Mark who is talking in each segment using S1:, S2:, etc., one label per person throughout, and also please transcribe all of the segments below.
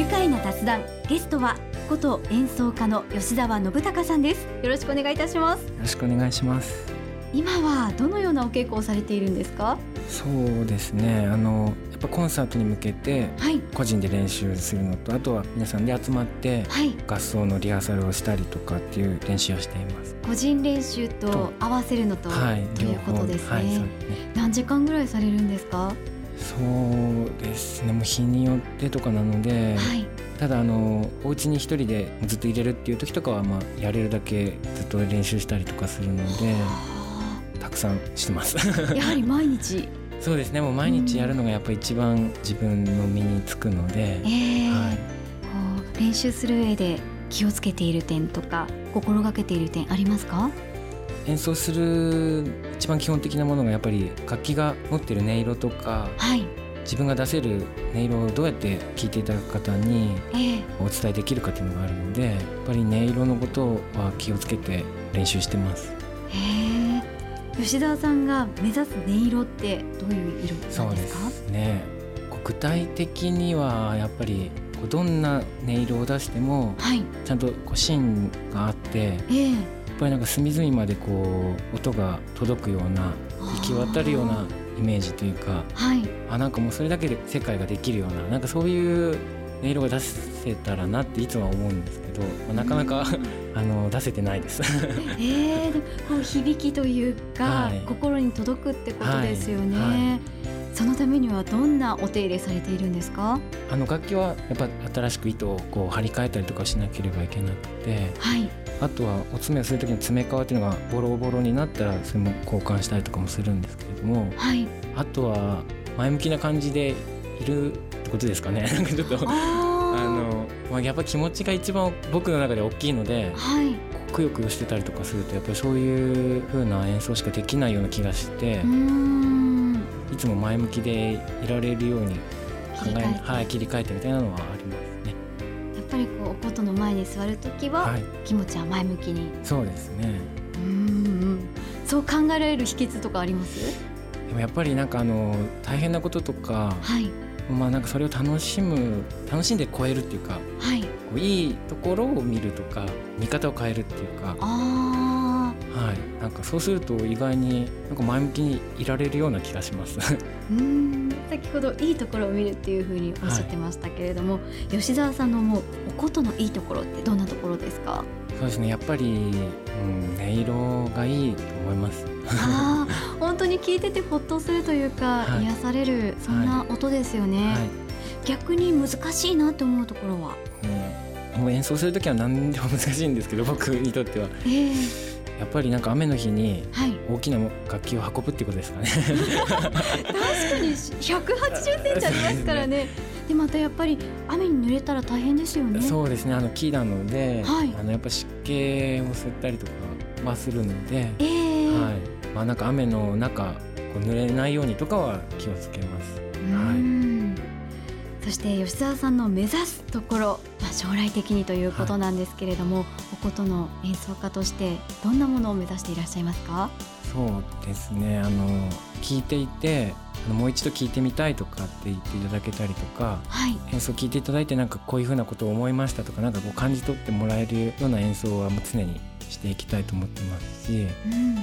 S1: 愉快な雑談ゲストは琴演奏家の吉澤信孝さんです。よろしくお願いいたします。よ
S2: ろしくお願いします。
S1: 今はどのようなお稽古をされているんですか？
S2: そうですね。あのやっぱコンサートに向けて個人で練習するのと、はい、あとは皆さんで集まって合奏のリハーサルをしたりとかっていう練習をしています。
S1: 個人練習と合わせるのと、はい、ということですね。はいね、何時間ぐらいされるんですか？
S2: そうですね。もう日によってとかなので、はい、ただあのお家に一人でずっと入れるっていう時とかはまあやれるだけずっと練習したりとかするのでたくさんしてます。
S1: やはり毎日。
S2: そうですね。もう毎日やるのがやっぱり一番自分の身につくので、えー、はい、こ
S1: う練習する上で気をつけている点とか心がけている点ありますか？
S2: 演奏する一番基本的なものがやっぱり楽器が持ってる音色とか、はい、自分が出せる音色をどうやって聴いていただく方にお伝えできるかっていうのがあるので、やっぱり音色のことは気をつけて練習してます。
S1: へ吉田さんが目指す音色ってどういう色なんですか？
S2: ですね。具体的にはやっぱりどんな音色を出しても、ちゃんとこう芯があって、えー、ぱりなんか隅々までこう音が届くような行き渡るようなイメージというか、はい、あなんかもうそれだけで世界ができるようななんかそういう音色が出せたらなっていつも思うんですけど、まあ、なかなか あの出せてないです。
S1: えー、こう響きというか、はい、心に届くってことですよね。はい。はいそのためにはどんなお手入れされているんですか？
S2: あの楽器はやっぱ新しく糸をこう張り替えたりとかしなければいけなくて、はい、あとはお爪をする時に爪皮っていうのがボロボロになったらそれも交換したりとかもするんですけれども、はい、あとは前向きな感じでいるってことですかね。なんかちょっとあの、まあ、やっぱ気持ちが一番僕の中で大きいので、はい、くよくよしてたりとかするとやっぱりそういう風な演奏しかできないような気がしていつも前向きでいられるように考えはい、切り替えてみたいなのはありますね。
S1: やっぱりこうお琴の前に座る時は、はい、気持ちは前向きに。
S2: そうですね。
S1: うんそう考えられる秘訣とかあります？
S2: でもやっぱりなんかあの大変なこととか、はい、まあなんかそれを楽しむ楽しんで超えるっていうか、はい、こういいところを見るとか見方を変えるっていうかはい、なんかそうすると意外になんか前向きにいられるような気がします。
S1: うん。先ほどいいところを見るっていうふうにおっしゃってましたけれども、はい、吉澤さんの思うお琴のいいところってどんなところですか？
S2: そうですね。やっぱり、うん、音色がいいと思います。
S1: あ本当に聞いててほっとするというか、はい、癒されるそんな音ですよね、はい、逆に難しいなと思うところは、
S2: うん、もう演奏する時は何でも難しいんですけど僕にとっては、えーやっぱりなんか雨の日に大きな楽器を運ぶってことですかね、
S1: はい、確かに180センチありますからね。でまたやっぱり雨に濡れたら大変ですよね。
S2: そうですね。あの木なので、はい、あのやっぱ湿気を吸ったりとかはするので、えー、はい。まあ、なんか雨の中こう濡れないようにとかは気をつけます。は
S1: い、そして吉澤さんの目指すところ、まあ、将来的にということなんですけれども、はい、お琴の演奏家としてどんなものを目指していらっしゃいますか？
S2: そうですね。あの聞いていてあのもう一度聞いてみたいとかって言っていただけたりとか、はい、演奏聞いていただいてなんかこういうふうなことを思いましたとかなんかこう感じ取ってもらえるような演奏はもう常にしていきたいと思ってますし、うん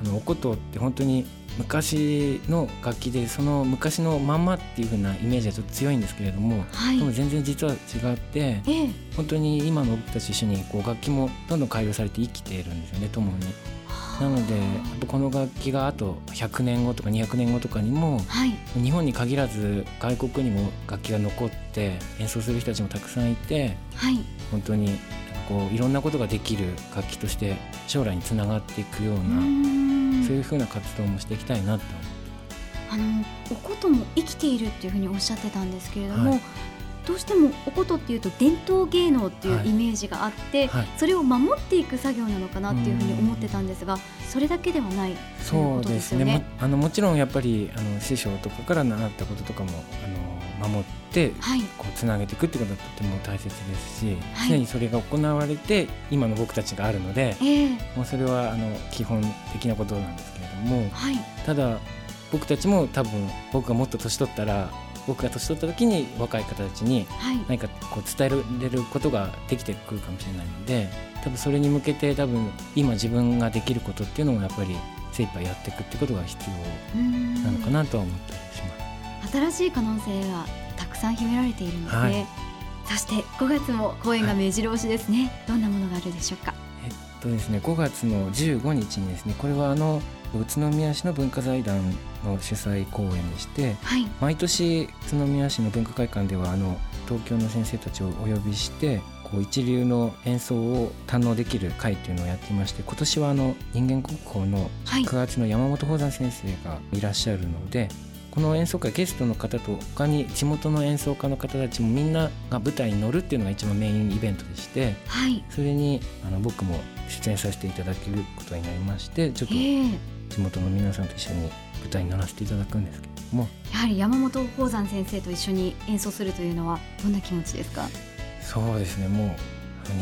S2: あのお琴って本当に昔の楽器でその昔のまんまっていう風なイメージはちょっと強いんですけれども、はい、でも全然実は違って、ええ、本当に今の僕たち一緒にこう楽器もどんどん改良されて生きているんですよね共に。なのでこの楽器があと100年後とか200年後とかにも、はい、日本に限らず外国にも楽器が残って演奏する人たちもたくさんいて、はい、本当にこういろんなことができる楽器として将来につながっていくようなそういうふうな活動もしていきたいなと
S1: あのお琴も生きているっていうふうにおっしゃってたんですけれども、はい、どうしてもお琴っていうと伝統芸能っていうイメージがあって、はい。はい、それを守っていく作業なのかなっていうふうに思ってたんですがそれだけではない
S2: そうですね、ね、あのもちろんやっぱりあの師匠とかから習ったこととかもあの守ってこうつなげていくってことはとても大切ですし、はい、常にそれが行われて今の僕たちがあるので、えー、もうそれはあの基本的なことなんですけれども、はい、ただ僕たちも多分僕がもっと年取ったら僕が年取った時に若い方たちに何かこう伝えれることができてくるかもしれないので多分それに向けて多分今自分ができることっていうのもやっぱり精一杯やっていくってことが必要なのかなとは思ったりしま
S1: す。新しい可能性がたくさん秘められているんではい、そして5月も公演が目白押しですね、はい、どんなものがあるでしょうか？
S2: えっとですね5月の15日にですねこれはあの宇都宮市の文化財団の主催公演にして、はい、毎年宇都宮市の文化会館ではあの東京の先生たちをお呼びしてこう一流の演奏を堪能できる会というのをやっていまして今年はあの人間国宝の9月の山本宝山先生がいらっしゃるので、はい、この演奏会ゲストの方と他に地元の演奏家の方たちもみんなが舞台に乗るっていうのが一番メインイベントでして、はい、それにあの僕も出演させていただけることになりましてちょっと地元の皆さんと一緒に舞台に乗らせていただくんですけれども。
S1: やはり山本宝山先生と一緒に演奏するというのはどんな気持ちですか？
S2: そうですね。もう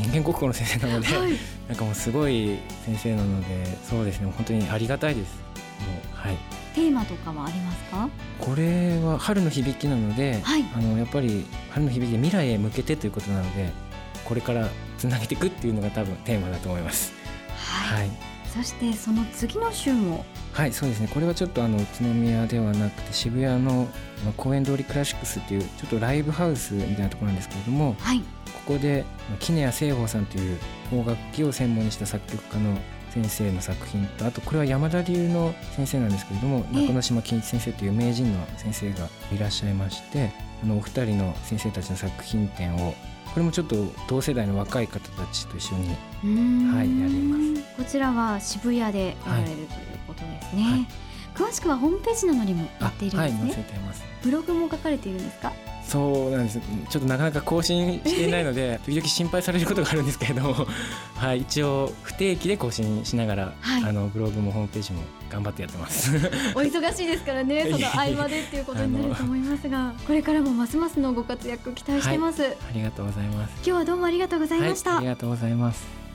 S2: 人間国宝の先生なので、はい、なんかもうすごい先生なのでそうですね。本当にありがたいです。もうはい
S1: テーマとかはありますか？
S2: これは春の響きなので、はい、あのやっぱり春の響きで未来へ向けてということなのでこれからつなげていくっていうのが多分テーマだと思います。
S1: はい、はい、そしてその次の週も。
S2: はいそうですね。これはちょっとあの宇都宮ではなくて渋谷の公園通りクラシックスっていうちょっとライブハウスみたいなところなんですけれども、はい、ここで杵谷聖宝さんという邦楽器を専門にした作曲家の先生の作品とあとこれは山田流の先生なんですけれども中之島健一先生という名人の先生がいらっしゃいましてあのお二人の先生たちの作品展をこれもちょっと同世代の若い方たちと一緒にはいやります。
S1: こちらは渋谷でやられるということですね、はい、詳しくはホームページなどにも載っているんですね、はい、載せてます。ブログも書かれているんですか？
S2: そうなんです。ちょっとなかなか更新していないので 時々心配されることがあるんですけれども、はい、一応不定期で更新しながら、はい、あのブログもホームページも頑張ってやってます。
S1: お忙しいですからね その合間でっていうことになると思いますがこれからもますますのご活躍期待してます、はい、
S2: ありがとうございます。
S1: 今日はどうもありがとうございました、
S2: ありがとうございます